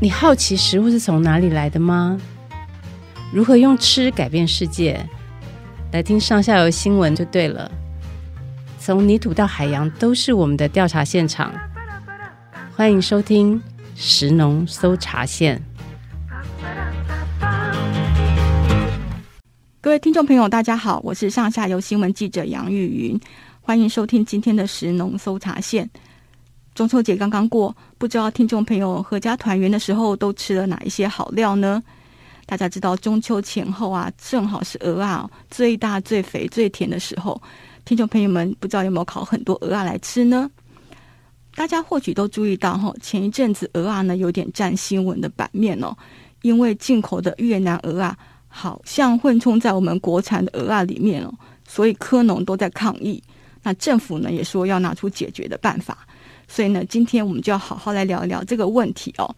你好奇食物是从哪里来的吗？如何用吃改变世界？来听上下游新闻就对了。从泥土到海洋，都是我们的调查现场。欢迎收听食农搜查线。各位听众朋友，大家好，我是上下游新闻记者杨玉云，欢迎收听今天的食农搜查线。中秋节刚刚过，不知道听众朋友阖家团圆的时候都吃了哪一些好料呢？大家知道中秋前后啊，正好是蚵仔最大、最肥、最甜的时候。听众朋友们，不知道有没有烤很多蚵仔来吃呢？大家或许都注意到哈，前一阵子蚵仔呢有点占新闻的版面哦，因为进口的越南蚵仔好像混充在我们国产的蚵仔里面哦，所以科农都在抗议。那政府呢也说要拿出解决的办法。所以呢，今天我们就要好好来聊一聊这个问题哦。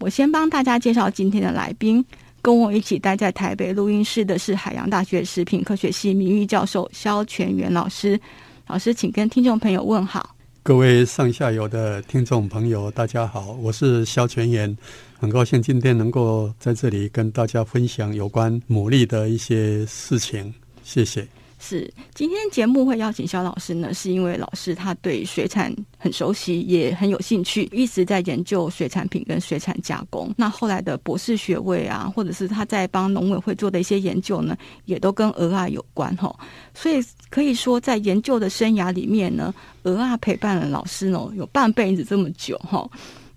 我先帮大家介绍今天的来宾，跟我一起待在台北录音室的是海洋大学食品科学系名誉教授萧全元老师。老师，请跟听众朋友问好。各位上下游的听众朋友，大家好，我是萧全元，很高兴今天能够在这里跟大家分享有关牡蛎的一些事情。谢谢。是，今天节目会邀请萧老师呢，是因为老师他对水产很熟悉，也很有兴趣，一直在研究水产品跟水产加工。那后来的博士学位啊，或者是他在帮农委会做的一些研究呢，也都跟鹅啊有关哈。所以可以说，在研究的生涯里面呢，鹅啊陪伴了老师呢，有半辈子这么久哈。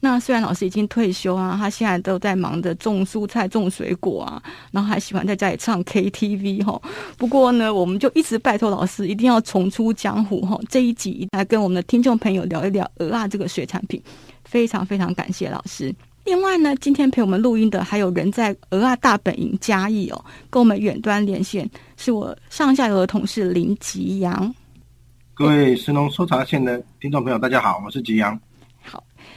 那虽然老师已经退休啊，他现在都在忙着种蔬菜、种水果啊，然后还喜欢在家里唱 KTV 哈。不过呢，我们就一直拜托老师一定要重出江湖哈。这一集来跟我们的听众朋友聊一聊蚵仔这个水产品，非常非常感谢老师。另外呢，今天陪我们录音的还有人在蚵仔大本营嘉义哦，跟我们远端连线是我上下游的同事林吉阳。各位神农搜查线的听众朋友，大家好，我是吉阳。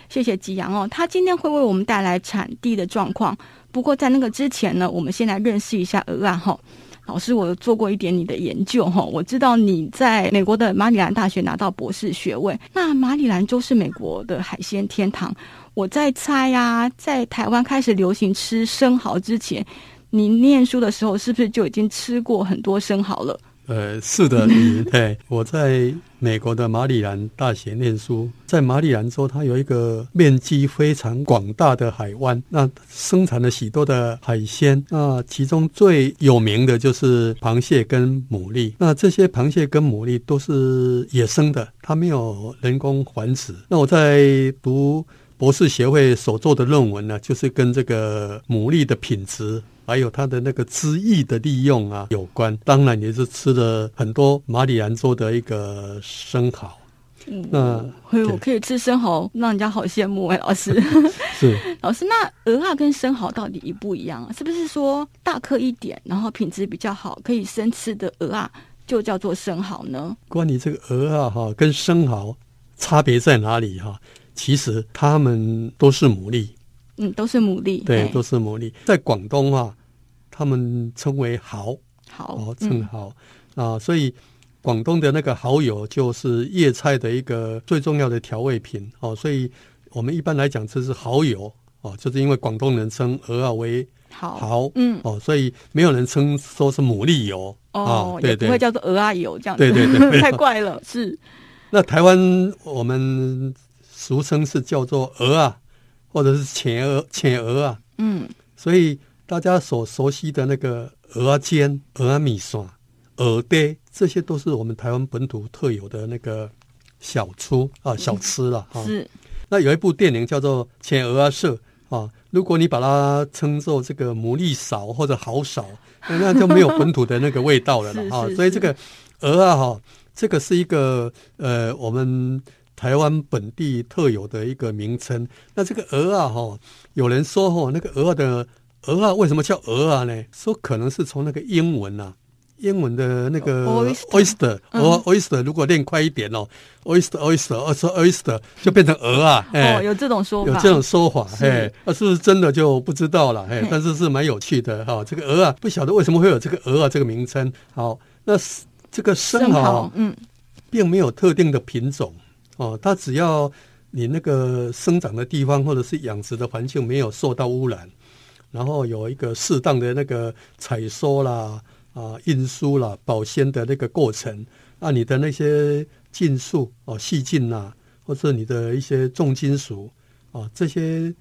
谢谢吉阳哦，他今天会为我们带来产地的状况。不过在那个之前呢，我们先来认识一下蚵仔哈。老师，我做过一点你的研究哈，我知道你在美国的马里兰大学拿到博士学位。那马里兰州是美国的海鲜天堂。我在猜呀，在台湾开始流行吃生蚝之前，你念书的时候是不是就已经吃过很多生蚝了？呃，是的，你 对，我在美国的马里兰大学念书，在马里兰州，它有一个面积非常广大的海湾，那生产了许多的海鲜，那其中最有名的就是螃蟹跟牡蛎，那这些螃蟹跟牡蛎都是野生的，它没有人工繁殖。那我在读博士协会所做的论文呢，就是跟这个牡蛎的品质。还有它的那个汁液的利用啊有关，当然也是吃了很多马里兰州的一个生蚝。嗯，那我可以吃生蚝，让人家好羡慕哎，老师。是 老师，那鹅啊跟生蚝到底一不一样啊？是不是说大颗一点，然后品质比较好，可以生吃的鹅啊就叫做生蚝呢？关于这个鹅啊哈跟生蚝差别在哪里哈？其实他们都是牡蛎。嗯，都是牡蛎，对，都是牡蛎。在广东啊，他们称为蚝，蚝哦，称蚝、嗯、啊。所以广东的那个蚝油就是粤菜的一个最重要的调味品。哦。所以我们一般来讲，这是蚝油。哦，就是因为广东人称鹅啊为蚝，蚝，嗯，哦，所以没有人称说是牡蛎油。哦，对对，不会叫做鹅啊油这样子，对对对，太怪了。是，那台湾我们俗称是叫做鹅啊。或者是浅鹅、浅鹅啊，嗯，所以大家所熟悉的那个鹅啊煎、鹅啊米线、鹅爹，这些都是我们台湾本土特有的那个小吃啊、小吃了哈。是。那有一部电影叫做《浅鹅啊社》啊，如果你把它称作这个牡蛎烧或者蚝烧，那就没有本土的那个味道了了啊。所以这个鹅啊哈，这个是一个呃我们。台湾本地特有的一个名称。那这个鹅啊，哈，有人说哈，那个鹅的鹅啊，为什么叫鹅啊呢？说可能是从那个英文啊，英文的那个 oyster，哦，oyster，如果念快一点哦，oyster，oyster，说 oyster 就变成鹅啊。哦，有这种说法，有这种说法，哎，那是不是真的就不知道了，哎，但是是蛮有趣的哈。这个鹅啊，不晓得为什么会有这个鹅啊这个名称。好，那这个生蚝，嗯，并没有特定的品种。哦，它只要你那个生长的地方或者是养殖的环境没有受到污染，然后有一个适当的那个采收啦、啊运输啦、保鲜的那个过程，那你的那些菌素哦、细菌呐，或者你的一些重金属啊这些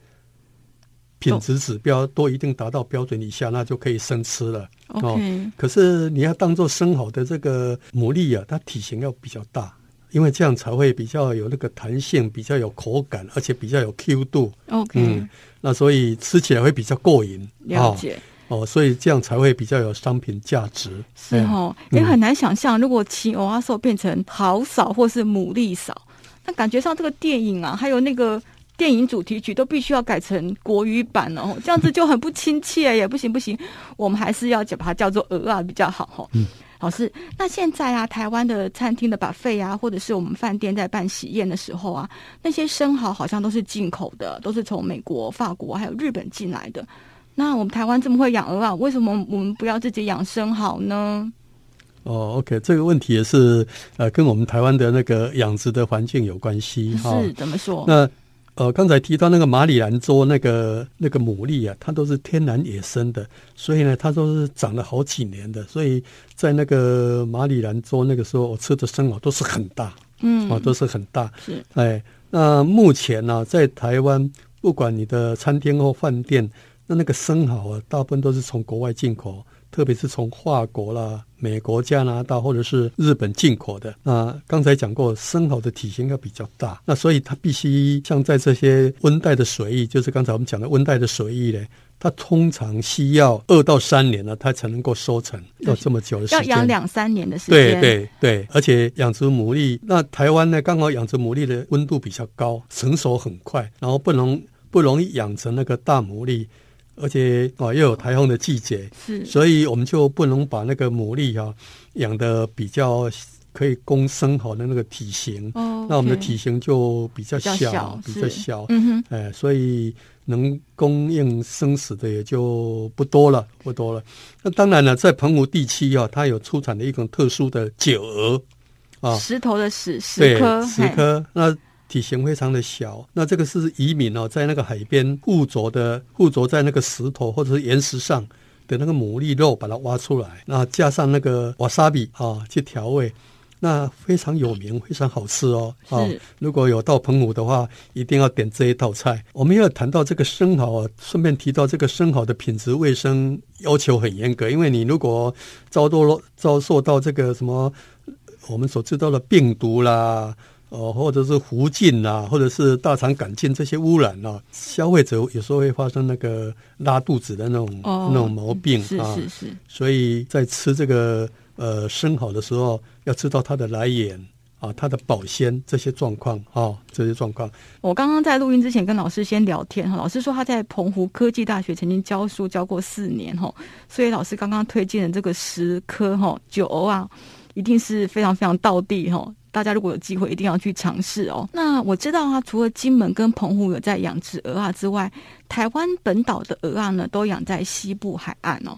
品质指标都一定达到标准以下，那就可以生吃了。哦.可是你要当做生蚝的这个牡蛎啊，它体型要比较大。因为这样才会比较有那个弹性，比较有口感，而且比较有 Q 度。OK，嗯，那所以吃起来会比较过瘾。了解哦，哦，所以这样才会比较有商品价值。是哦，也、嗯、很难想象，如果青蚵仔酥变成豪嫂或是牡蛎嫂，那感觉上这个电影啊，还有那个电影主题曲都必须要改成国语版哦，这样子就很不亲切耶，不行不行，我们还是要把它叫做鹅啊比较好哈。嗯。老师，那现在啊，台湾的餐厅的 buffet 啊，或者是我们饭店在办喜宴的时候啊，那些生蚝好像都是进口的，都是从美国、法国还有日本进来的。那我们台湾这么会养鹅啊，为什么我们不要自己养生蚝呢？哦，OK，这个问题也是呃，跟我们台湾的那个养殖的环境有关系哈。是怎么说？那呃，刚才提到那个马里兰州那个那个牡蛎啊，它都是天然野生的，所以呢，它都是长了好几年的。所以在那个马里兰州那个时候，我吃的生蚝都是很大，嗯，啊，都是很大。是，哎，那目前呢，啊，在台湾，不管你的餐厅或饭店，那那个生蚝啊，大部分都是从国外进口。特别是从法国啦、美国、加拿大或者是日本进口的。那刚才讲过，生蚝的体型要比较大，那所以它必须像在这些温带的水域，就是刚才我们讲的温带的水域呢，它通常需要二到三年呢，它才能够收成，要这么久的时间，要养两三年的时间。对对对，而且养殖牡蛎，那台湾呢，刚好养殖牡蛎的温度比较高，成熟很快，然后不容不容易养成那个大牡蛎。而且啊，又有台风的季节，是，所以我们就不能把那个牡蛎啊养的比较可以供生蚝的那个体型。哦，那我们的体型就比较小，比较小。嗯哼，哎，所以能供应生死的也就不多了，不多了。那当然了，在澎湖地区啊，它有出产的一种特殊的酒鹅啊，石头的石，石颗，石颗那。体型非常的小，那这个是移民哦，在那个海边附着的附着在那个石头或者是岩石上的那个牡蛎肉，把它挖出来，那加上那个瓦萨比啊去调味，那非常有名，非常好吃哦。啊，如果有到澎湖的话，一定要点这一道菜。我们要谈到这个生蚝啊，顺便提到这个生蚝的品质卫生要求很严格，因为你如果遭到遭受到这个什么我们所知道的病毒啦。哦，或者是弧菌啊，或者是大肠杆菌这些污染啊，消费者有时候会发生那个拉肚子的那种、哦、那种毛病啊。是是是。所以在吃这个呃生蚝的时候，要知道它的来源啊，它的保鲜这些状况啊，这些状况。我刚刚在录音之前跟老师先聊天哈，老师说他在澎湖科技大学曾经教书教过四年哈，所以老师刚刚推荐的这个十科哈酒鹅啊，一定是非常非常道地哈。大家如果有机会，一定要去尝试哦。那我知道啊，除了金门跟澎湖有在养殖鹅啊之外，台湾本岛的鹅啊呢，都养在西部海岸哦。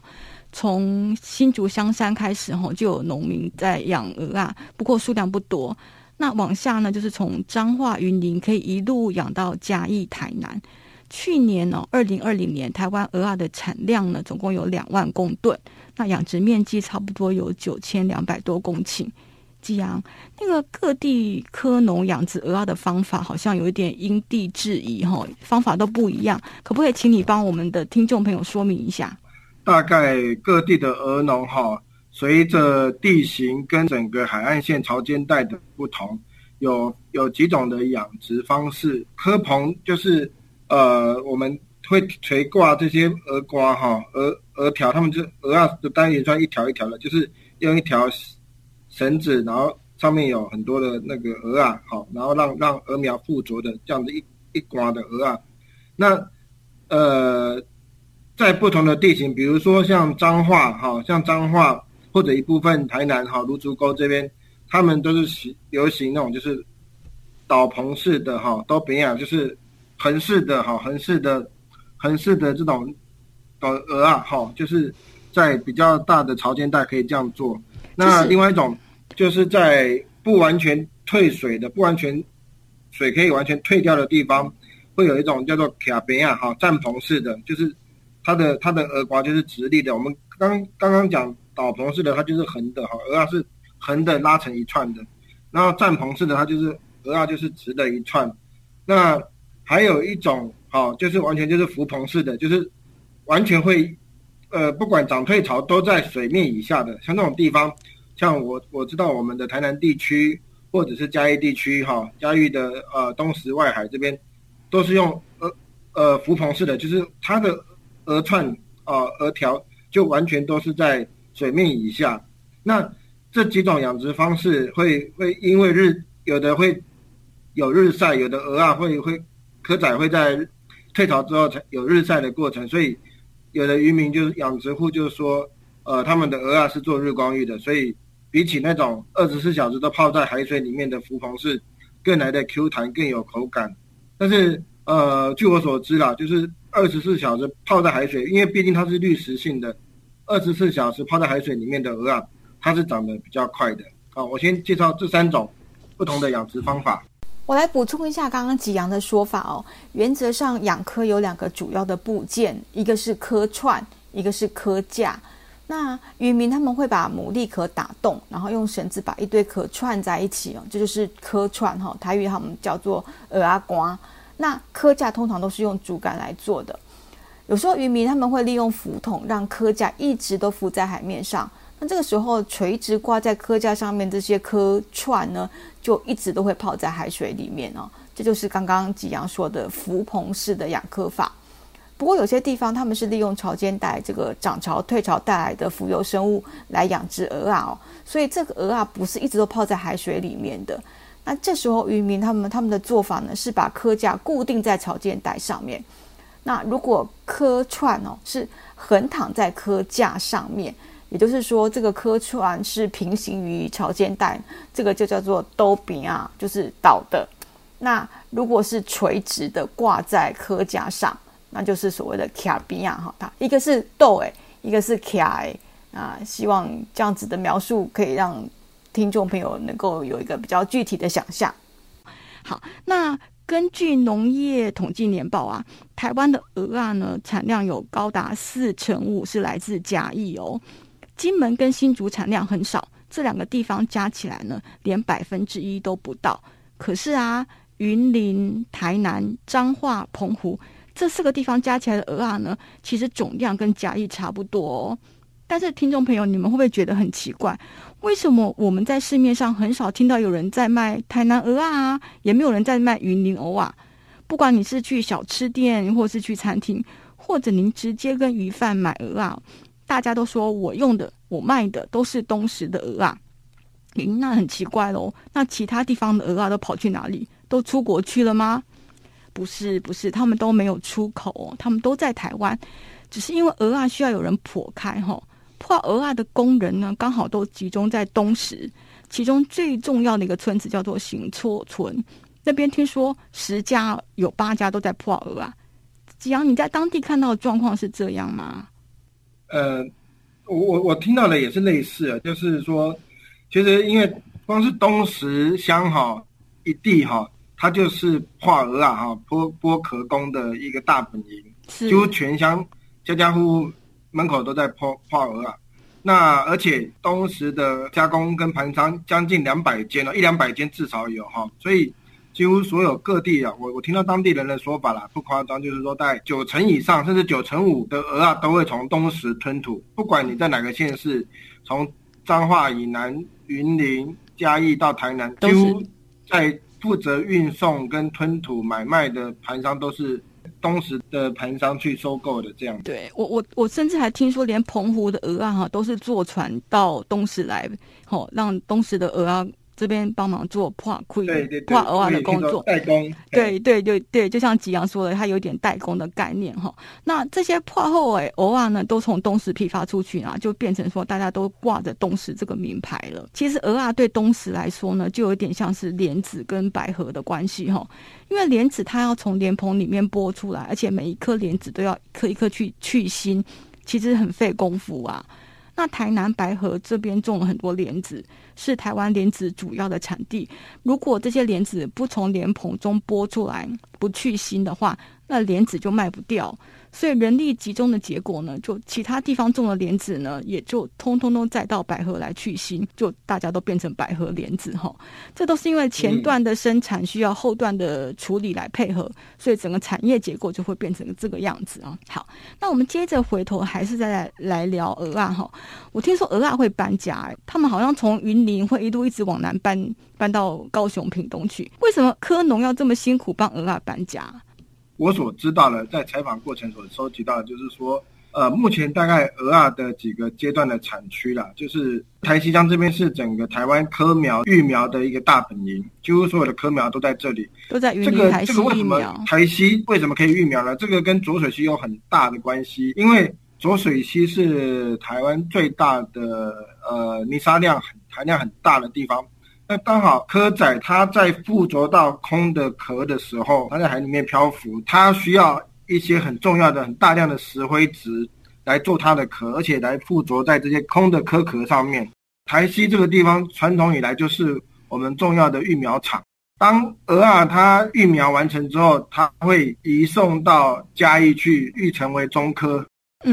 从新竹香山开始吼，就有农民在养鹅啊，不过数量不多。那往下呢，就是从彰化云林可以一路养到嘉义台南。去年哦，二零二零年台湾鹅啊的产量呢，总共有两万公吨，那养殖面积差不多有九千两百多公顷。季阳，那个各地科农养殖蚵仔的方法好像有一点因地制宜哈，方法都不一样，可不可以请你帮我们的听众朋友说明一下？大概各地的鹅农哈，随着地形跟整个海岸线潮间带的不同，有有几种的养殖方式。科棚就是呃，我们会垂挂这些鹅瓜哈，鹅鹅条，他们就蚵仔的单元砖一条一条的，就是用一条。绳子，然后上面有很多的那个鹅啊，好，然后让让鹅苗附着的这样的一一挂的鹅啊。那呃，在不同的地形，比如说像彰化，哈，像彰化或者一部分台南，哈，芦竹沟这边，他们都是行流行那种就是岛棚式的，哈，都比较就是横式的，哈，横式的横式的这种蚵蚵仔，哈，就是在比较大的潮间带可以这样做。那另外一种。就是在不完全退水的、不完全水可以完全退掉的地方，会有一种叫做卡边亚哈帐篷式的，就是它的它的蚵蚵就是直立的。我们刚刚刚讲斗篷式的，它就是横的哈，蚵蚵是横的拉成一串的，然后帐篷式的它就是蚵蚵就是直的一串。那还有一种哈，就是完全就是浮棚式的，就是完全会呃不管涨退潮都在水面以下的，像那种地方。像我我知道我们的台南地区或者是嘉义地区哈，嘉义的呃东石外海这边，都是用呃呃浮棚式的，就是它的鹅串啊鹅条就完全都是在水面以下。那这几种养殖方式会会因为日有的会有日晒，有的鹅啊会会蚵仔会在退潮之后才有日晒的过程，所以有的渔民就是养殖户就是说，呃他们的鹅啊是做日光浴的，所以。比起那种二十四小时都泡在海水里面的浮棚式，更来的 Q 弹，更有口感。但是，呃，据我所知啦，就是二十四小时泡在海水，因为毕竟它是滤食性的，二十四小时泡在海水里面的鹅啊，它是长得比较快的。好，我先介绍这三种不同的养殖方法。我来补充一下刚刚吉阳的说法哦。原则上养科有两个主要的部件，一个是科串，一个是科架。那渔民他们会把牡蛎壳打洞，然后用绳子把一堆壳串在一起哦，这就是壳串哈。台语他们叫做蚵阿瓜。那蚵架通常都是用竹竿来做的，有时候渔民他们会利用浮筒让蚵架一直都浮在海面上。那这个时候垂直挂在蚵架上面这些蚵串呢，就一直都会泡在海水里面哦。这就是刚刚吉阳说的浮棚式的养蚵法。不过有些地方他们是利用潮间带这个涨潮退潮带来的浮游生物来养殖鹅啊哦，所以这个鹅啊不是一直都泡在海水里面的。那这时候渔民他们他们的做法呢，是把科架固定在潮间带上面。那如果蚵串哦是横躺在科架上面，也就是说这个蚵串是平行于潮间带，这个就叫做兜柄啊，就是倒的。那如果是垂直的挂在科架上。那就是所谓的卡比亚哈，它一个是豆诶，一个是卡诶啊，希望这样子的描述可以让听众朋友能够有一个比较具体的想象。好，那根据农业统计年报啊，台湾的鹅啊呢产量有高达四成五是来自嘉义哦，金门跟新竹产量很少，这两个地方加起来呢连百分之一都不到。可是啊，云林、台南、彰化、澎湖。这四个地方加起来的鹅啊呢，其实总量跟甲乙差不多哦。但是听众朋友，你们会不会觉得很奇怪？为什么我们在市面上很少听到有人在卖台南鹅啊，也没有人在卖云林鹅啊？不管你是去小吃店，或是去餐厅，或者您直接跟鱼贩买鹅啊，大家都说我用的、我卖的都是东石的鹅啊。咦，那很奇怪喽。那其他地方的鹅啊都跑去哪里？都出国去了吗？不是不是，他们都没有出口哦，他们都在台湾，只是因为鹅啊需要有人破开哈、哦，破鹅啊的工人呢，刚好都集中在东石，其中最重要的一个村子叫做行厝村，那边听说十家有八家都在破鹅啊。吉阳，你在当地看到的状况是这样吗？呃，我我我听到的也是类似，就是说，其实因为光是东石乡哈一地哈。它就是化鹅啊，哈，剥剥壳工的一个大本营，几乎全乡家家户户门口都在剥化鹅啊。那而且东石的加工跟盘商将近两百间哦，一两百间至少有哈，所以几乎所有各地啊，我我听到当地人的说法啦，不夸张，就是说在九成以上，甚至九成五的鹅啊，都会从东石吞吐，不管你在哪个县市，从彰化以南、云林、嘉义到台南，几乎在。负责运送跟吞吐买卖的盘商都是东石的盘商去收购的，这样。对我，我我甚至还听说，连澎湖的鹅啊哈都是坐船到东石来，吼，让东石的鹅啊。这边帮忙做破亏、破额外的工作，代工。对对对对，就像吉阳说的，他有点代工的概念哈。那这些破后哎蚵仔呢，都从东石批发出去啊，就变成说大家都挂着东石这个名牌了。其实蚵仔对东石来说呢，就有点像是莲子跟百合的关系哈。因为莲子它要从莲蓬里面剥出来，而且每一颗莲子都要一颗一颗去去心，其实很费功夫啊。那台南白河这边种了很多莲子，是台湾莲子主要的产地。如果这些莲子不从莲蓬中剥出来，不去芯的话，那莲子就卖不掉。所以人力集中的结果呢，就其他地方种的莲子呢，也就通通都再到百合来去腥，就大家都变成百合莲子哈。这都是因为前段的生产需要后段的处理来配合，嗯、所以整个产业结构就会变成这个样子啊。好，那我们接着回头还是再来来聊鹅啊哈。我听说鹅啊会搬家，他们好像从云林会一路一直往南搬，搬到高雄屏东去。为什么科农要这么辛苦帮鹅啊搬家？我所知道的，在采访过程所收集到的，就是说，呃，目前大概蚵仔的几个阶段的产区啦，就是台西乡这边是整个台湾科苗育苗的一个大本营，几乎所有的科苗都在这里，都在。这个这个为什么台西为什么可以育苗呢？这个跟浊水溪有很大的关系，因为浊水溪是台湾最大的呃泥沙量很含量很大的地方。那刚好蚵仔它在附着到空的壳的时候，它在海里面漂浮，它需要一些很重要的、很大量的石灰质来做它的壳，而且来附着在这些空的蚵壳上面。台西这个地方传统以来就是我们重要的育苗场。当鹅啊它育苗完成之后，它会移送到嘉义去育成为中科，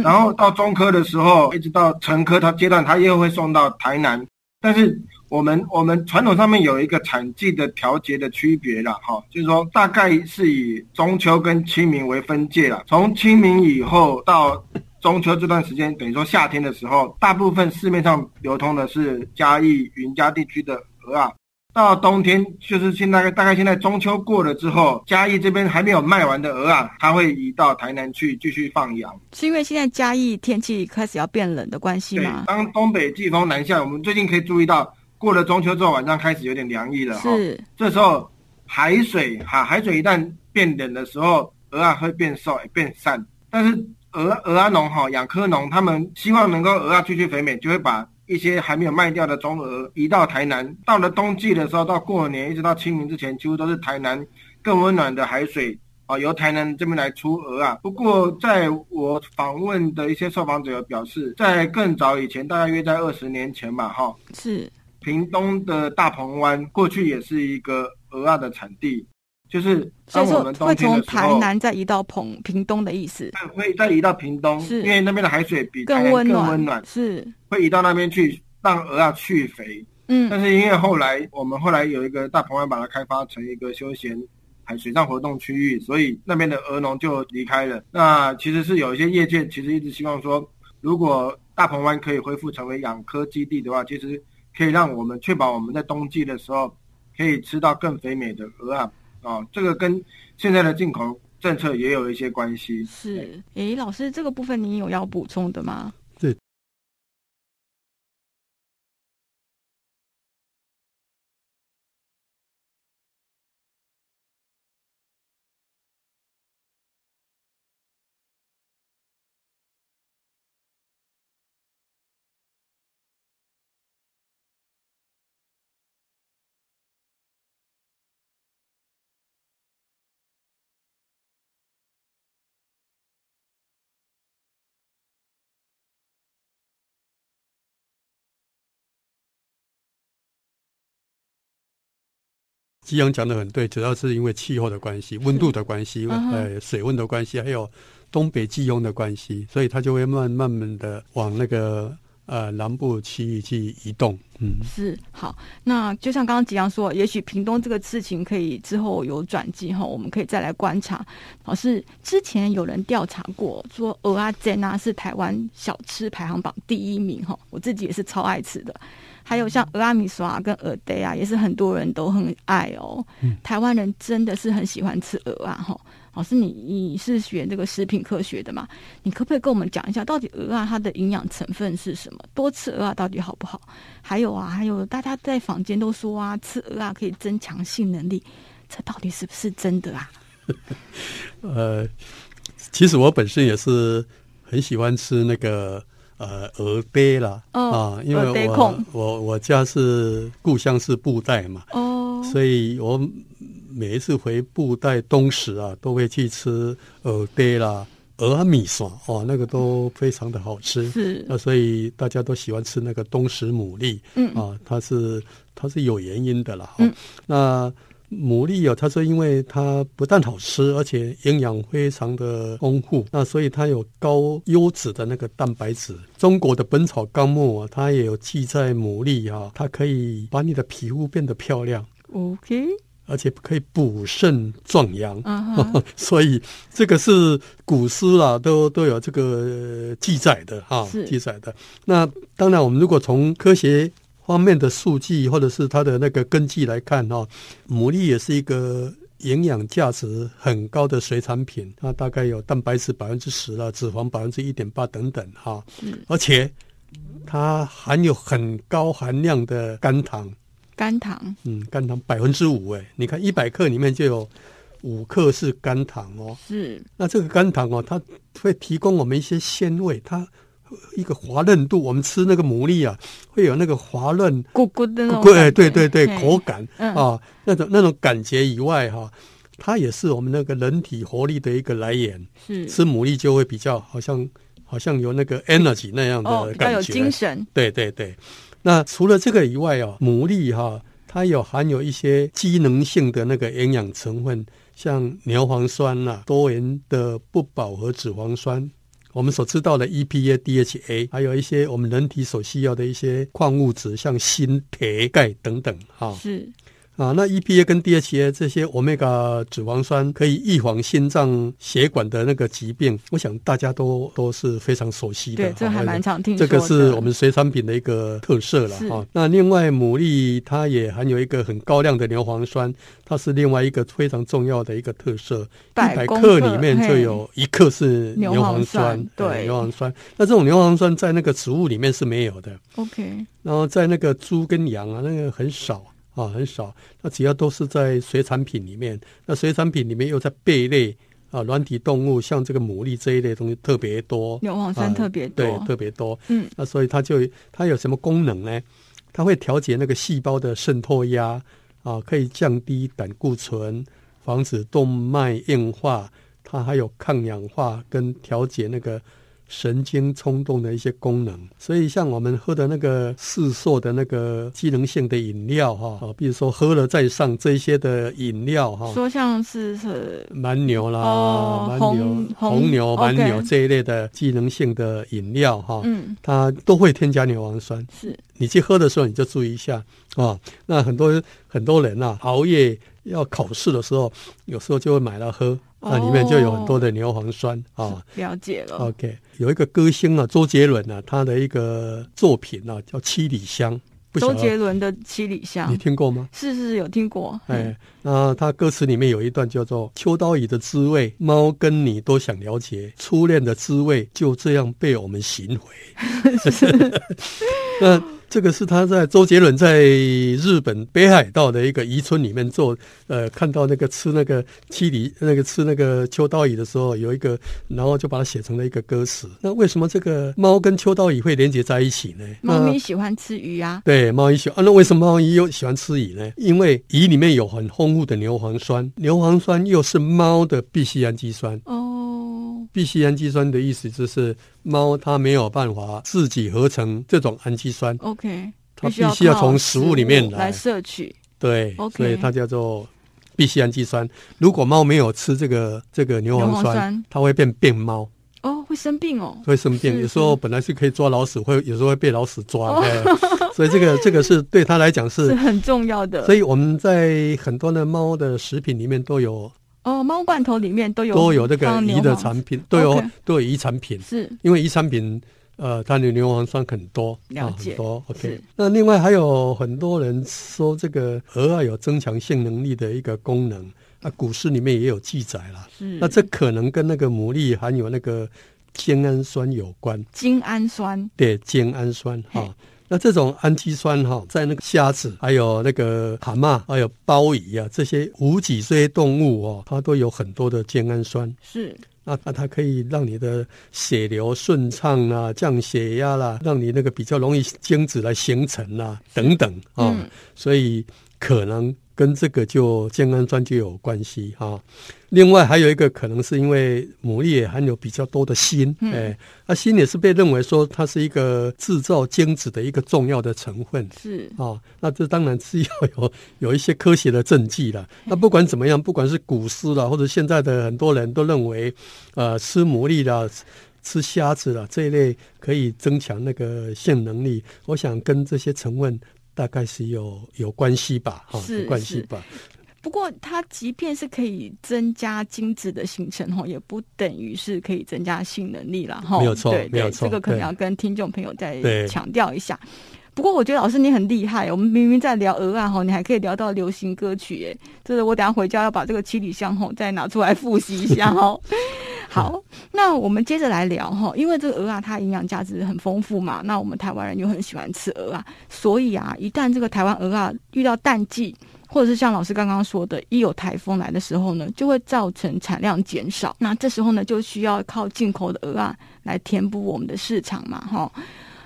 然后到中科的时候，一直到成科它阶段，它又会送到台南，但是。我们我们传统上面有一个产季的调节的区别了，哈，就是说大概是以中秋跟清明为分界了。从清明以后到中秋这段时间，等于说夏天的时候，大部分市面上流通的是嘉义云嘉地区的鹅啊。到冬天，就是现在大概现在中秋过了之后，嘉义这边还没有卖完的鹅啊，它会移到台南去继续放养。是因为现在嘉义天气开始要变冷的关系吗？当东北季风南下，我们最近可以注意到。过了中秋之后，晚上开始有点凉意了哈。是，这时候海水哈，海水一旦变冷的时候，鹅啊会变瘦、变散。但是鹅鹅啊农哈，养科农他们希望能够鹅啊继续肥美，就会把一些还没有卖掉的中鹅移到台南。到了冬季的时候，到过年一直到清明之前，几乎都是台南更温暖的海水啊，由台南这边来出鹅啊。不过，在我访问的一些受访者有表示，在更早以前，大概约在二十年前吧，哈，是。屏东的大鹏湾过去也是一个蚵仔的产地，就是当我们冬天的时候，会从台南再移到澎屏东的意思，会再移到屏东，是因为那边的海水比台南更温暖，温暖是会移到那边去让鹅啊去肥。嗯，但是因为后来我们后来有一个大鹏湾把它开发成一个休闲海水上活动区域，所以那边的鹅农就离开了。那其实是有一些业界其实一直希望说，如果大鹏湾可以恢复成为养科基地的话，其实。可以让我们确保我们在冬季的时候可以吃到更肥美的鹅啊啊，这个跟现在的进口政策也有一些关系。是，诶，老师，这个部分您有要补充的吗？吉阳讲的很对，主要是因为气候的关系、温度的关系、呃水温的关系，还有东北季风的关系，所以它就会慢慢慢的往那个呃南部区域去移动。嗯，是好。那就像刚刚吉阳说，也许屏东这个事情可以之后有转机哈，我们可以再来观察。老师之前有人调查过，说蚵仔煎啊是台湾小吃排行榜第一名哈，我自己也是超爱吃的。还有像蚵仔米线跟蚵嗲啊，也是很多人都很爱哦。嗯、台湾人真的是很喜欢吃鹅啊！哈，老师你你是学这个食品科学的嘛？你可不可以跟我们讲一下，到底鹅啊它的营养成分是什么？多吃鹅啊到底好不好？还有啊，还有大家在坊间都说啊，吃鹅啊可以增强性能力，这到底是不是真的啊？呃，其实我本身也是很喜欢吃那个。呃，蚵嗲啦，哦、啊，因为我我我家是故乡是布袋嘛，哦，所以我每一次回布袋东石啊，都会去吃蚵嗲啦、蚵仔米线哦，那个都非常的好吃。是，那所以大家都喜欢吃那个东石牡蛎。嗯啊，它是它是有原因的啦。嗯，那。牡蛎哦，它说因为它不但好吃，而且营养非常的丰富，那所以它有高优质的那个蛋白质。中国的《本草纲目》啊，它也有记载牡蛎啊，它可以把你的皮肤变得漂亮，OK，而且可以补肾壮阳，uh-huh. 所以这个是古诗啊，都都有这个记载的哈，记载的。那当然，我们如果从科学。方面的数据或者是它的那个根据来看哈，牡蛎也是一个营养价值很高的水产品，它大概有蛋白质百分之十了，脂肪百分之一点八等等哈，而且它含有很高含量的肝糖，肝糖，嗯，肝糖百分之五哎，你看一百克里面就有五克是肝糖哦，是，那这个肝糖哦，它会提供我们一些鲜味，它。一个滑嫩度，我们吃那个牡蛎啊，会有那个滑嫩、咕咕的那种，对对对，口感、嗯、啊，那种那种感觉以外哈、啊，它也是我们那个人体活力的一个来源。是吃牡蛎就会比较好像好像有那个 energy 那样的感觉，哦、有精神。对对对。那除了这个以外哦、啊，牡蛎哈、啊，它有含有一些机能性的那个营养成分，像牛磺酸呐、啊，多元的不饱和脂肪酸。我们所知道的 EPA、DHA，还有一些我们人体所需要的一些矿物质，像锌、铁、钙等等，哈。是。啊，那 EPA 跟 DHA 这些欧米伽脂肪酸可以预防心脏血管的那个疾病，我想大家都都是非常熟悉的。对，这还蛮常听说的。这个是我们水产品的一个特色了哈。那另外，牡蛎它也含有一个很高量的牛磺酸，它是另外一个非常重要的一个特色。一百克里面就有一克是牛磺酸，对，牛磺酸。那这种牛磺酸在那个植物里面是没有的。OK。然后在那个猪跟羊啊，那个很少。啊，很少。那主要都是在水产品里面。那水产品里面又在贝类啊，软体动物，像这个牡蛎这一类东西特别多，牛磺酸特别多，啊，对，特别多。嗯，那所以它就它有什么功能呢？它会调节那个细胞的渗透压啊，可以降低胆固醇，防止动脉硬化。它还有抗氧化跟调节那个。神经冲动的一些功能，所以像我们喝的那个市售的那个机能性的饮料哈，啊，比如说喝了再上这些的饮料哈，说像是是蛮牛啦，哦、蛮牛、红，红牛、蛮牛这一类的机能性的饮料哈，嗯，它都会添加牛磺酸。是，你去喝的时候你就注意一下啊。那很多很多人呐，熬夜要考试的时候，有时候就会买来喝。那里面就有很多的牛磺酸啊、哦，了解了。OK，有一个歌星啊，周杰伦啊，他的一个作品啊叫《七里香》。周杰伦的《七里香》，你听过吗？是是有听过。哎，那他歌词里面有一段叫做“秋刀鱼的滋味，猫跟你都想了解，初恋的滋味就这样被我们寻回。”那。这个是他在周杰伦在日本北海道的一个渔村里面做，呃，看到那个吃那个七里那个吃那个秋刀鱼的时候，有一个，然后就把它写成了一个歌词。那为什么这个猫跟秋刀鱼会连接在一起呢？猫咪喜欢吃鱼啊。对，猫咪喜欢啊。那为什么猫咪又喜欢吃鱼呢？因为鱼里面有很丰富的牛磺酸，牛磺酸又是猫的必需氨基酸。哦，必需氨基酸的意思就是。猫它没有办法自己合成这种氨基酸，OK，它必须要从食物里面来，摄取，对，OK，所以它叫做必需氨基酸。如果猫没有吃这个这个牛磺酸，它会变病猫，哦，会生病哦，会生病。有时候本来是可以抓老鼠，会有时候会被老鼠抓，对，所以这个这个是对它来讲是，是很重要的。所以我们在很多的猫的食品里面都有。哦，猫罐头里面都有都有这个鱼的产品，都有、都有鱼产品，是。因为鱼产品呃，它的牛磺酸很多，了解，很多。OK，那另外还有很多人说这个鹅啊有增强性能力的一个功能，啊，古诗里面也有记载了。那这可能跟那个牡蛎含有那个精氨酸有关。精氨酸，对，精氨酸哈。那这种氨基酸哈，在那个虾子、还有那个蛤蟆、还有鲍鱼啊，这些无脊椎动物哦，它都有很多的精氨酸。是，那那它可以让你的血流顺畅啊，降血压啦，让你那个比较容易精子来形成啊，等等啊、哦嗯。所以可能跟这个就健康砖就有关系哈。另外还有一个可能是因为牡蛎也含有比较多的锌，嗯、哎，那锌也是被认为说它是一个制造精子的一个重要的成分，是啊、哦，那这当然是 要有有一些科学的证据了。那不管怎么样，不管是古诗了，或者现在的很多人都认为，呃，吃牡蛎啦。吃虾子了这一类可以增强那个性能力，我想跟这些成分大概是有有关系吧，哈，有关系吧。不过它即便是可以增加精子的形成，哈，也不等于是可以增加性能力了，哈。没有错，对，没有错，这个可能要跟听众朋友再强调一下。不过我觉得老师你很厉害，我们明明在聊鹅啊哈，你还可以聊到流行歌曲，哎，这是我等下回家要把这个七里香吼再拿出来复习一下哈。好，那我们接着来聊哈，因为这个鹅啊它营养价值很丰富嘛，那我们台湾人又很喜欢吃鹅啊，所以啊，一旦这个台湾鹅啊遇到淡季，或者是像老师刚刚说的，一有台风来的时候呢，就会造成产量减少，那这时候呢，就需要靠进口的鹅啊来填补我们的市场嘛，哈。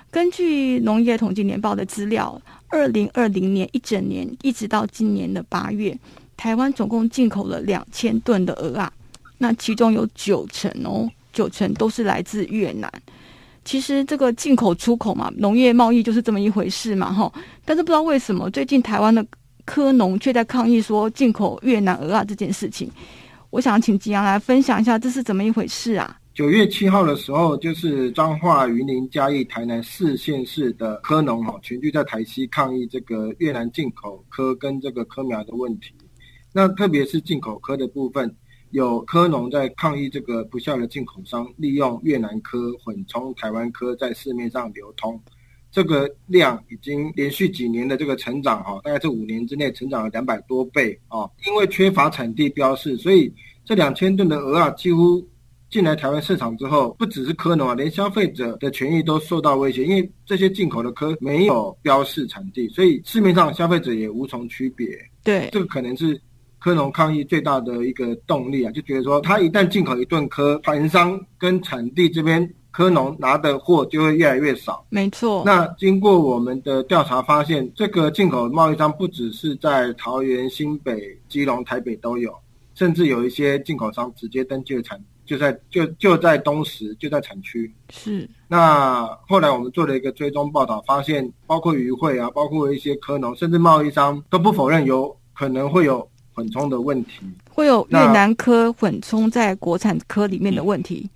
根据农业统计年报的资料，二零二零年一整年一直到今年的八月，台湾总共进口了两千吨的鹅啊，那其中有九成哦，九成都是来自越南。其实这个进口出口嘛，农业贸易就是这么一回事嘛，哈。但是不知道为什么，最近台湾的科农却在抗议说进口越南鹅啊这件事情。我想请吉洋来分享一下，这是怎么一回事啊？九月七号的时候，就是彰化、云林、嘉义、台南四县市的科农哈，全聚在台西抗议这个越南进口科跟这个科苗的问题。那特别是进口科的部分，有科农在抗议这个不孝的进口商利用越南科混充台湾科在市面上流通，这个量已经连续几年的这个成长哈，大概这五年之内成长了两百多倍啊。因为缺乏产地标示，所以这两千吨的蚵仔几乎。进来台湾市场之后，不只是科农啊，连消费者的权益都受到威胁，因为这些进口的科没有标示产地，所以市面上消费者也无从区别。对，这个可能是科农抗议最大的一个动力啊，就觉得说，他一旦进口一顿科，盘商跟产地这边科农拿的货就会越来越少。没错。那经过我们的调查发现，这个进口贸易商不只是在桃园、新北、基隆、台北都有，甚至有一些进口商直接登记了产。就在就就在东石，就在产区。是。那后来我们做了一个追踪报道，发现包括渔会啊，包括一些科农，甚至贸易商都不否认有可能会有混充的问题，会有越南科混充在国产科里面的问题。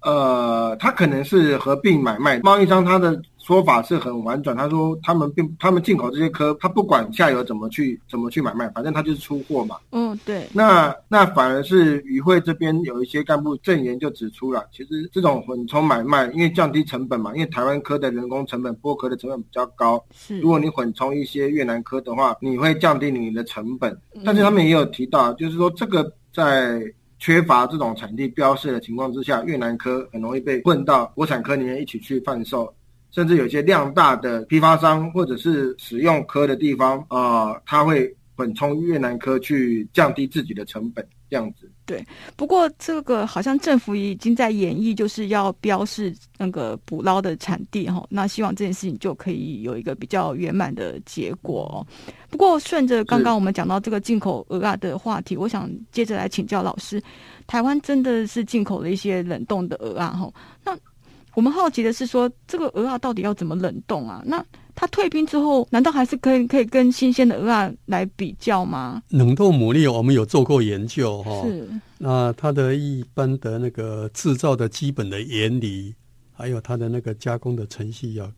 呃，他可能是合并买卖，贸易商他的。说法是很婉转，他说他们并他们进口这些科，他不管下游怎么去怎么去买卖，反正他就是出货嘛。嗯，对。那那反而是与会这边有一些干部证言就指出了，其实这种混充买卖，因为降低成本嘛，因为台湾科的人工成本、剥壳的成本比较高。是。如果你混充一些越南科的话，你会降低你的成本。但是他们也有提到，就是说这个在缺乏这种产地标示的情况之下，越南科很容易被混到国产科里面一起去贩售。甚至有些量大的批发商或者是使用科的地方，啊、呃，他会混充越南科去降低自己的成本，这样子。对，不过这个好像政府已经在演绎，就是要标示那个捕捞的产地哈。那希望这件事情就可以有一个比较圆满的结果。不过顺着刚刚我们讲到这个进口鹅啊的话题，我想接着来请教老师，台湾真的是进口了一些冷冻的鹅啊哈？那我们好奇的是说，这个鹅啊到底要怎么冷冻啊？那它退冰之后，难道还是可以可以跟新鲜的鹅啊来比较吗？冷冻牡蛎我们有做过研究哈，是。那它的一般的那个制造的基本的原理，还有它的那个加工的程序啊，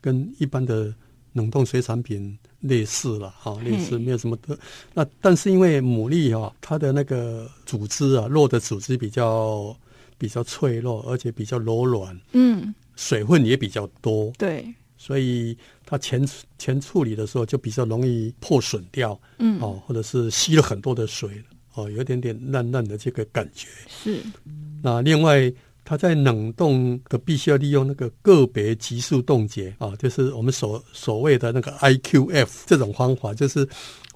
跟一般的冷冻水产品类似了哈，类似没有什么的。那但是因为牡蛎啊，它的那个组织啊，肉的组织比较。比较脆弱，而且比较柔软，嗯，水分也比较多，对，所以它前前处理的时候就比较容易破损掉，嗯，哦，或者是吸了很多的水，哦，有点点烂烂的这个感觉。是，那另外它在冷冻的必须要利用那个个别急速冻结啊，就是我们所所谓的那个 IQF 这种方法，就是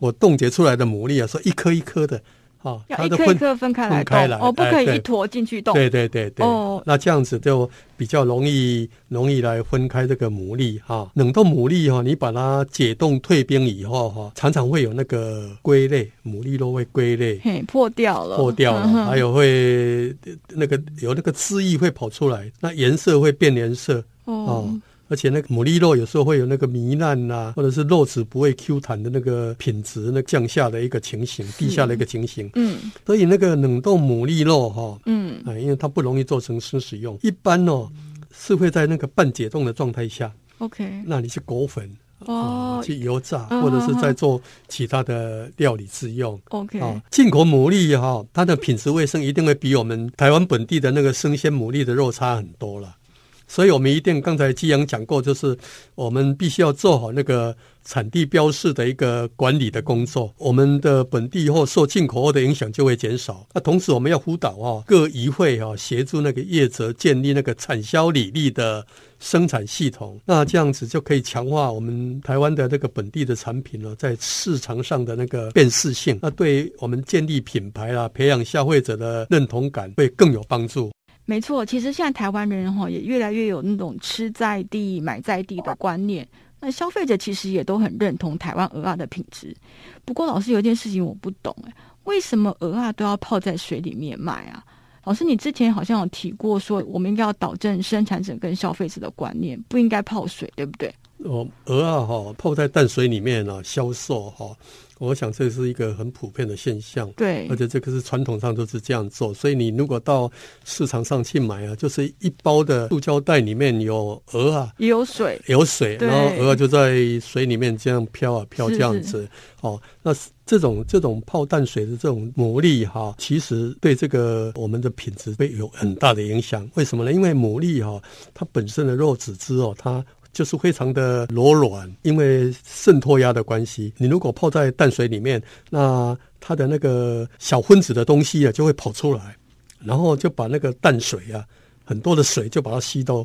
我冻结出来的牡蛎啊，说一颗一颗的。哈，要一颗一颗分开来动，哦，不可以一坨进去动。对对对对，哦，那这样子就比较容易容易来分开这个牡蛎哈。冷冻牡蛎哈，你把它解冻退冰以后哈，常常会有那个龟类，牡蛎肉会龟类，嘿，破掉了，破掉了，还有会那个有那个汁液会跑出来，那颜色会变颜色哦。而且那个牡蛎肉有时候会有那个糜烂呐，或者是肉质不会 Q 弹的那个品质，那降下的一个情形，地下的一个情形。嗯，所以那个冷冻牡蛎肉哈，嗯，啊，因为它不容易做成生食用，一般哦是会在那个半解冻的状态下，OK，那你去裹粉哦、嗯，去油炸，或者是在做其他的料理自用。OK，啊，进口牡蛎哈，它的品质卫生一定会比我们台湾本地的那个生鲜牡蛎的肉差很多了。所以，我们一定刚才基阳讲过，就是我们必须要做好那个产地标示的一个管理的工作。我们的本地货受进口货的影响就会减少。那同时，我们要辅导啊各渔会啊协助那个业者建立那个产销履历的生产系统。那这样子就可以强化我们台湾的那个本地的产品呢，在市场上的那个辨识性。那对我们建立品牌啊，培养消费者的认同感会更有帮助。没错，其实现在台湾人哈也越来越有那种吃在地、买在地的观念。那消费者其实也都很认同台湾鹅啊的品质。不过老师有一件事情我不懂哎，为什么鹅啊都要泡在水里面卖啊？老师，你之前好像有提过说，我们应该要导正生产者跟消费者的观念，不应该泡水，对不对？哦，鹅啊哈泡在淡水里面呢销售哈。我想这是一个很普遍的现象，对，而且这个是传统上都是这样做，所以你如果到市场上去买啊，就是一包的塑胶袋里面有鹅啊，也有水，有水，然后蚵就在水里面这样飘啊飘这样子，哦，那这种这种泡淡水的这种牡蛎哈，其实对这个我们的品质会有很大的影响。为什么呢？因为牡蛎哈，它本身的肉质质哦，它就是非常的柔软，因为渗透压的关系。你如果泡在淡水里面，那它的那个小分子的东西啊，就会跑出来，然后就把那个淡水啊，很多的水就把它吸到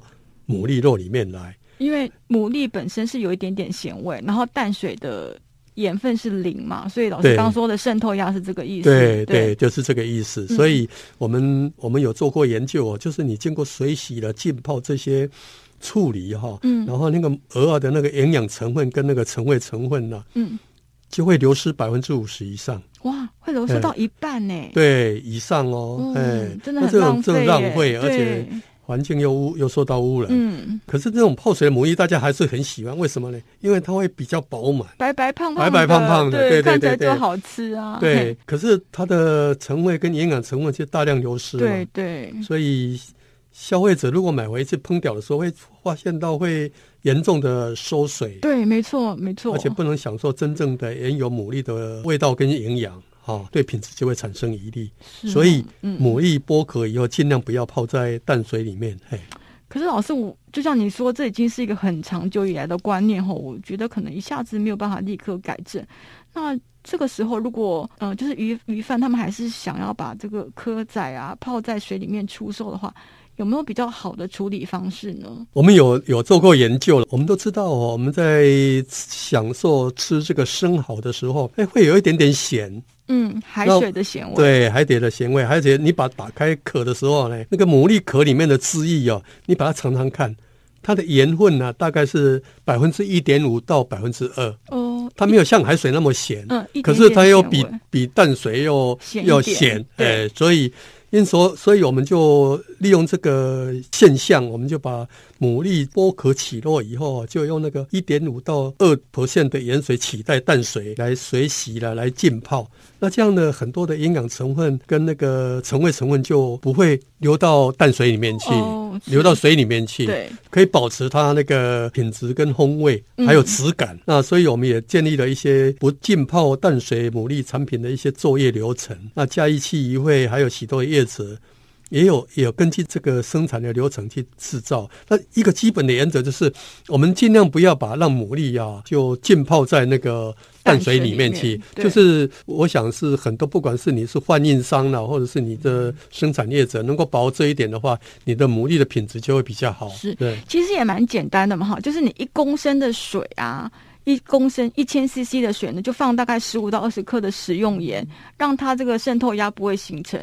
牡蛎肉里面来。因为牡蛎本身是有一点点咸味，然后淡水的盐分是零嘛，所以老师刚刚说的渗透压是这个意思。对对，对，就是这个意思。所以我们我们有做过研究哦，就是你经过水洗了浸泡这些。处理哈，嗯，然后那个蚵仔的那个营养成分跟那个成味成分呢，嗯，就会流失百分之五十以上。哇，会流失到一半呢？对，以上哦，哎，真的很浪费，这种浪费，而且环境又污又受到污染。嗯，可是这种泡水的牡蛎大家还是很喜欢，为什么呢？因为它会比较饱满，白白胖胖，白白胖胖的，对对对，就好吃啊。对，可是它的成味跟营养成分就大量流失了。对对，所以。消费者如果买回去烹调的时候，会发现到会严重的缩水。对，没错，没错。而且不能享受真正的原有牡蛎的味道跟营养，哈、哦，对品质就会产生疑虑。所以，嗯、牡蛎剥壳以后，尽量不要泡在淡水里面。嘿，可是老师，我就像你说，这已经是一个很长久以来的观念，哈，我觉得可能一下子没有办法立刻改正。那这个时候，如果嗯、呃，就是鱼鱼贩他们还是想要把这个蚵仔啊泡在水里面出售的话。有没有比较好的处理方式呢？我们有有做过研究了。我们都知道哦，我们在享受吃这个生蚝的时候，哎，会有一点点咸。嗯，海水的咸味。对，海底的咸味。而且你把打开壳的时候呢，那个牡蛎壳里面的汁液哦，你把它尝尝看，它的盐分呢，大概是百分之一点五到百分之二。哦，它没有像海水那么咸。嗯，可是它又比比淡水又要咸。哎，所以。因所，所以我们就利用这个现象，我们就把牡蛎剥壳起落以后，就用那个一点五到二 percent 的盐水取代淡水来水洗了，来浸泡。那这样呢很多的营养成分跟那个成味成分就不会流到淡水里面去，哦、流到水里面去，对，可以保持它那个品质跟风味，还有质感。嗯、那所以我们也建立了一些不浸泡淡水牡蛎产品的一些作业流程。那加一气一会还有许多业者。也有也有根据这个生产的流程去制造。那一个基本的原则就是，我们尽量不要把让牡蛎啊就浸泡在那个淡水里面去。面就是我想是很多，不管是你是贩运商呢，或者是你的生产业者，能够把握这一点的话，你的牡蛎的品质就会比较好。是，对，其实也蛮简单的嘛，哈，就是你一公升的水啊。一公升一千 CC 的水呢，就放大概十五到二十克的食用盐，让它这个渗透压不会形成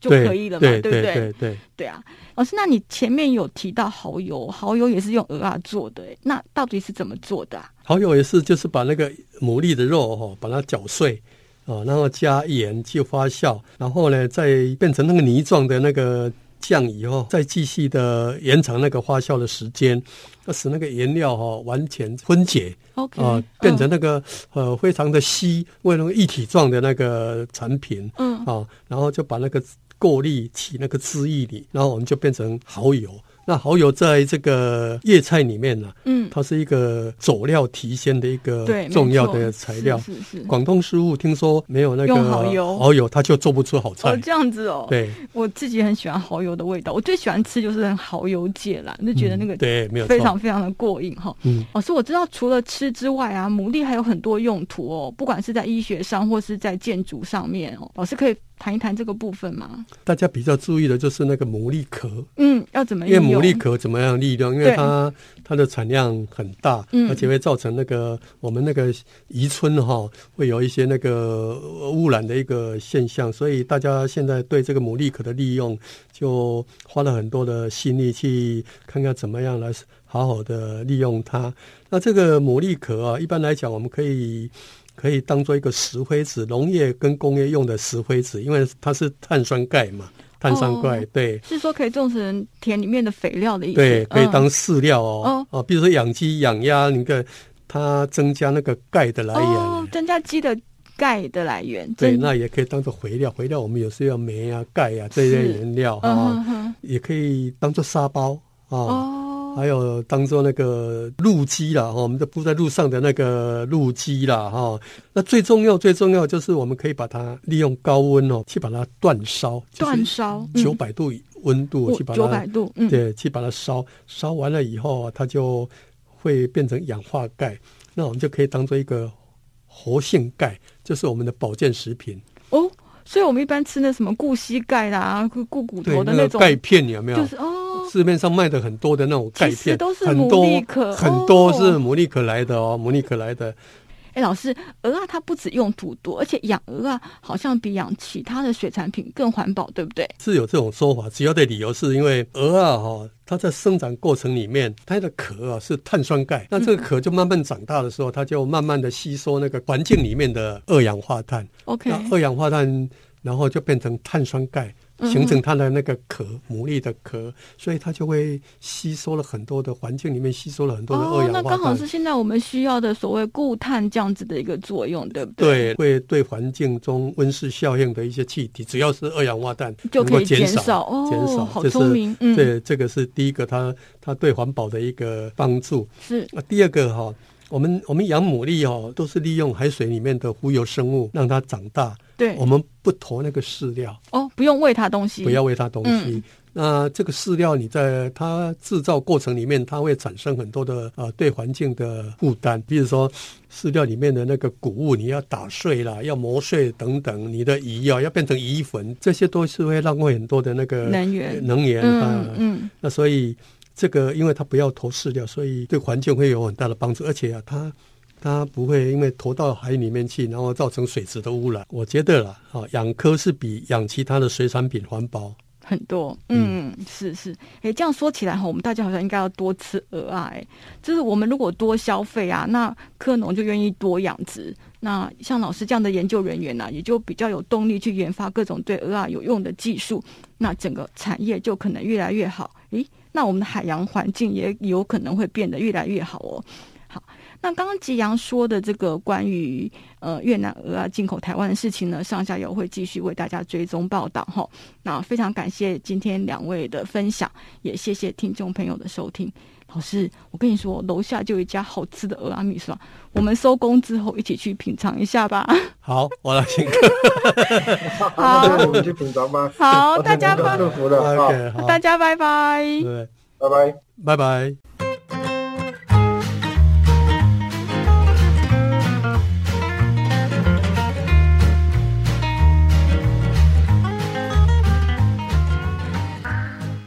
就可以了嘛，对，对，对不对？对对啊，老师，那你前面有提到蚝油，蚝油也是用鹅啊做的，那到底是怎么做的啊？蚝油也是，就是把那个牡蛎的肉哈，把它搅碎。啊，然后加盐去发酵，然后呢，再变成那个泥状的那个酱以后，再继续的延长那个发酵的时间，要使那个原料哈完全分解，OK，啊，变成那个呃非常的稀，为那个一体状的那个产品，嗯，啊，然后就把那个过滤起那个汁液里，然后我们就变成蚝油。那蚝油在这个叶菜里面呢、啊，嗯，它是一个佐料提鲜的一个重要的材料。是是是。广东食物听说没有那个蚝油，蚝油它就做不出好菜。哦，这样子哦。对，我自己很喜欢蚝油的味道，我最喜欢吃就是蚝油芥兰，就觉得那个对，没有非常非常的过瘾哈。嗯。老师，我知道除了吃之外啊，牡蛎还有很多用途哦，不管是在医学上或是在建筑上面哦，老师可以。谈一谈这个部分嘛？大家比较注意的就是那个牡蛎壳，嗯，要怎么用？因为牡蛎壳怎么样利用？因为它它的产量很大，嗯，而且会造成那个我们那个宜春哈，会有一些那个污染的一个现象，所以大家现在对这个牡蛎壳的利用，就花了很多的心力去看看怎么样来好好的利用它。那这个牡蛎壳啊，一般来讲，我们可以。可以当做一个石灰质，农业跟工业用的石灰质，因为它是碳酸钙嘛，碳酸钙、哦、对，是说可以种成田里面的肥料的意思。对，可以当饲料哦。哦，哦，比如说养鸡、养鸭，你看它增加那个钙的来源，哦、增加鸡的钙的来源。对，那也可以当做肥料，肥料我们有时候要煤啊、钙啊这些原料啊、也可以当做沙包哦还有当做那个路基啦，哈，我们的铺在路上的那个路基啦，哈。那最重要、最重要就是我们可以把它利用高温哦，去把它煅烧，煅烧九百度温度去把它九百度，对，去把它烧烧完了以后，它就会变成氧化钙。那我们就可以当做一个活性钙，就是我们的保健食品哦。所以我们一般吃那什么固膝钙啦、固骨头的那种钙片，有没有？就是哦。市面上卖的很多的那种钙片，都是牡蛎壳，很多是牡蛎壳来的哦，牡蛎壳来的。哎，老师，鹅啊它不止用途多，而且养鹅啊好像比养其他的水产品更环保，对不对？是有这种说法，主要的理由是因为鹅啊哈，它在生长过程里面，它的壳啊是碳酸钙，那这个壳就慢慢长大的时候，它就慢慢的吸收那个环境里面的二氧化碳。OK，那二氧化碳然后就变成碳酸钙。形成它的那个壳，牡蛎的壳，所以它就会吸收了很多的环境里面吸收了很多的二氧化碳。哦，那刚好是现在我们需要的所谓固碳这样子的一个作用，对不对？对，会对环境中温室效应的一些气体，只要是二氧化碳就可以减少，减少哦，减少，好聪明。嗯，对，这个是第一个它，它它对环保的一个帮助。是那第二个哈，我们我们养牡蛎哦，都是利用海水里面的浮游生物让它长大。对，我们不投那个饲料哦，不用喂它东西，不要喂它东西。嗯、那这个饲料你在它制造过程里面，它会产生很多的呃对环境的负担，比如说饲料里面的那个谷物你要打碎啦，要磨碎等等，你的鱼啊要变成鱼粉，这些都是会浪费很多的那个能源能源啊。嗯，嗯，那所以这个因为它不要投饲料，所以对环境会有很大的帮助，而且啊它。它不会因为投到海里面去，然后造成水质的污染。我觉得啦，啊，养科是比养其他的水产品环保很多。嗯，是是。哎，这样说起来哈，我们大家好像应该要多吃鹅啊。哎，就是我们如果多消费啊，那科农就愿意多养殖。那像老师这样的研究人员呢、啊，也就比较有动力去研发各种对鹅啊有用的技术。那整个产业就可能越来越好。诶，那我们的海洋环境也有可能会变得越来越好哦。好。那刚刚吉阳说的这个关于呃越南鹅啊进口台湾的事情呢，上下游会继续为大家追踪报道哈。那非常感谢今天两位的分享，也谢谢听众朋友的收听。老师，我跟你说，楼下就有一家好吃的俄阿米刷，我们收工之后一起去品尝一下吧。好，我来请客。好，我们去品尝吧。好，大家拜。祝福的。Okay, 好，大家拜拜。对，拜拜，拜拜。